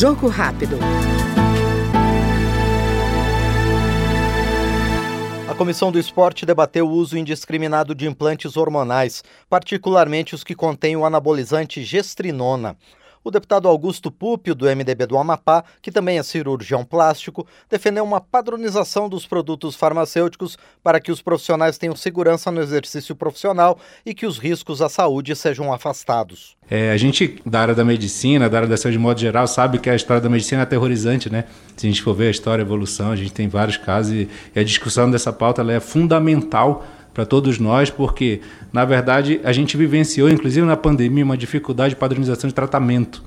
Jogo rápido. A Comissão do Esporte debateu o uso indiscriminado de implantes hormonais, particularmente os que contêm o anabolizante gestrinona. O deputado Augusto Púpio, do MDB do Amapá, que também é cirurgião plástico, defendeu uma padronização dos produtos farmacêuticos para que os profissionais tenham segurança no exercício profissional e que os riscos à saúde sejam afastados. É, a gente, da área da medicina, da área da saúde de modo geral, sabe que a história da medicina é aterrorizante, né? Se a gente for ver a história, a evolução, a gente tem vários casos e a discussão dessa pauta é fundamental para todos nós, porque, na verdade, a gente vivenciou, inclusive na pandemia, uma dificuldade de padronização de tratamento.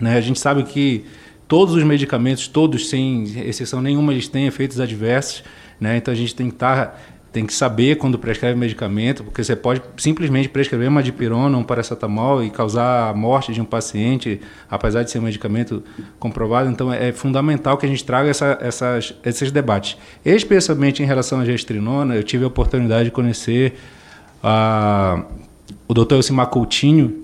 Né? A gente sabe que todos os medicamentos, todos, sem exceção nenhuma, eles têm efeitos adversos, né? então a gente tem que estar tá tem que saber quando prescreve medicamento, porque você pode simplesmente prescrever uma dipirona, um paracetamol e causar a morte de um paciente, apesar de ser um medicamento comprovado. Então, é fundamental que a gente traga essa, essas, esses debates. Especialmente em relação à gestrinona, eu tive a oportunidade de conhecer a, o Dr. Elcimar Coutinho,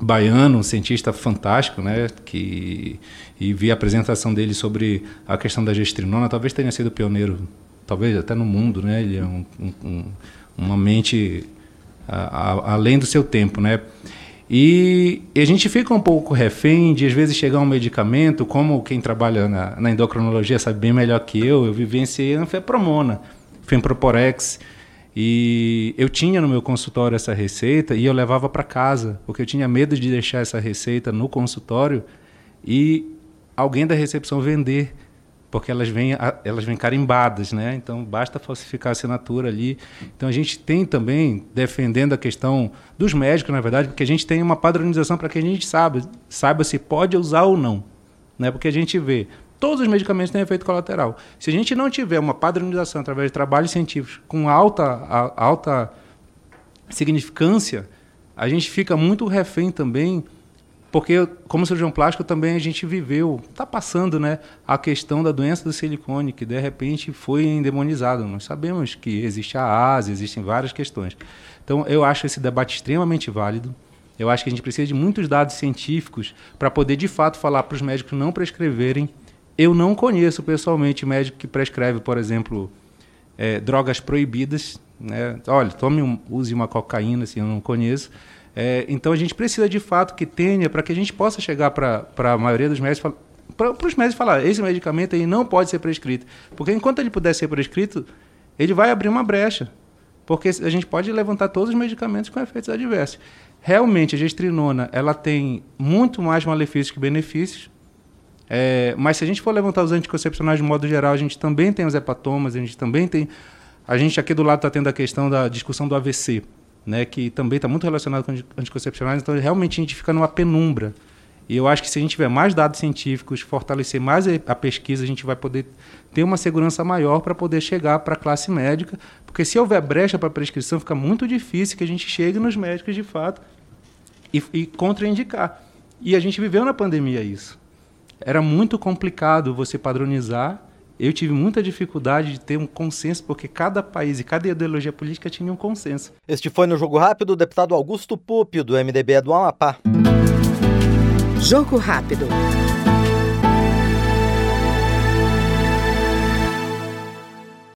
baiano, um cientista fantástico, né, que e vi a apresentação dele sobre a questão da gestrinona, talvez tenha sido pioneiro talvez até no mundo, né? Ele é um, um, uma mente a, a, além do seu tempo, né? E, e, a gente fica um pouco refém de, às vezes, chegar um medicamento, como quem trabalha na, na endocrinologia sabe bem melhor que eu, eu vivenciei anfepromona, femproporex, e eu tinha no meu consultório essa receita e eu levava para casa, porque eu tinha medo de deixar essa receita no consultório e alguém da recepção vender porque elas vêm, elas vêm carimbadas, né? Então basta falsificar a assinatura ali. Então a gente tem também defendendo a questão dos médicos, na verdade, porque a gente tem uma padronização para que a gente saiba, saiba se pode usar ou não, né? Porque a gente vê todos os medicamentos têm efeito colateral. Se a gente não tiver uma padronização através de trabalhos científicos com alta alta significância, a gente fica muito refém também porque, como cirurgião plástico, também a gente viveu, está passando, né, a questão da doença do silicone, que de repente foi endemonizada. Nós sabemos que existe a Ásia, existem várias questões. Então, eu acho esse debate extremamente válido. Eu acho que a gente precisa de muitos dados científicos para poder, de fato, falar para os médicos não prescreverem. Eu não conheço pessoalmente médico que prescreve, por exemplo, é, drogas proibidas. Né? Olha, tome um, use uma cocaína, assim, eu não conheço. É, então a gente precisa de fato que tenha para que a gente possa chegar para a maioria dos médicos para os médicos falar esse medicamento aí não pode ser prescrito. Porque enquanto ele puder ser prescrito ele vai abrir uma brecha. Porque a gente pode levantar todos os medicamentos com efeitos adversos. Realmente a gestrinona ela tem muito mais malefícios que benefícios. É, mas se a gente for levantar os anticoncepcionais de modo geral a gente também tem os hepatomas a gente também tem a gente aqui do lado está tendo a questão da discussão do AVC né, que também está muito relacionado com anticoncepcionais, então realmente a gente fica numa penumbra. E eu acho que se a gente tiver mais dados científicos, fortalecer mais a pesquisa, a gente vai poder ter uma segurança maior para poder chegar para a classe médica, porque se houver brecha para prescrição, fica muito difícil que a gente chegue nos médicos de fato e, e contraindicar. E a gente viveu na pandemia isso. Era muito complicado você padronizar eu tive muita dificuldade de ter um consenso, porque cada país e cada ideologia política tinha um consenso. Este foi no Jogo Rápido o deputado Augusto Púpio, do MDB do Amapá. Jogo Rápido.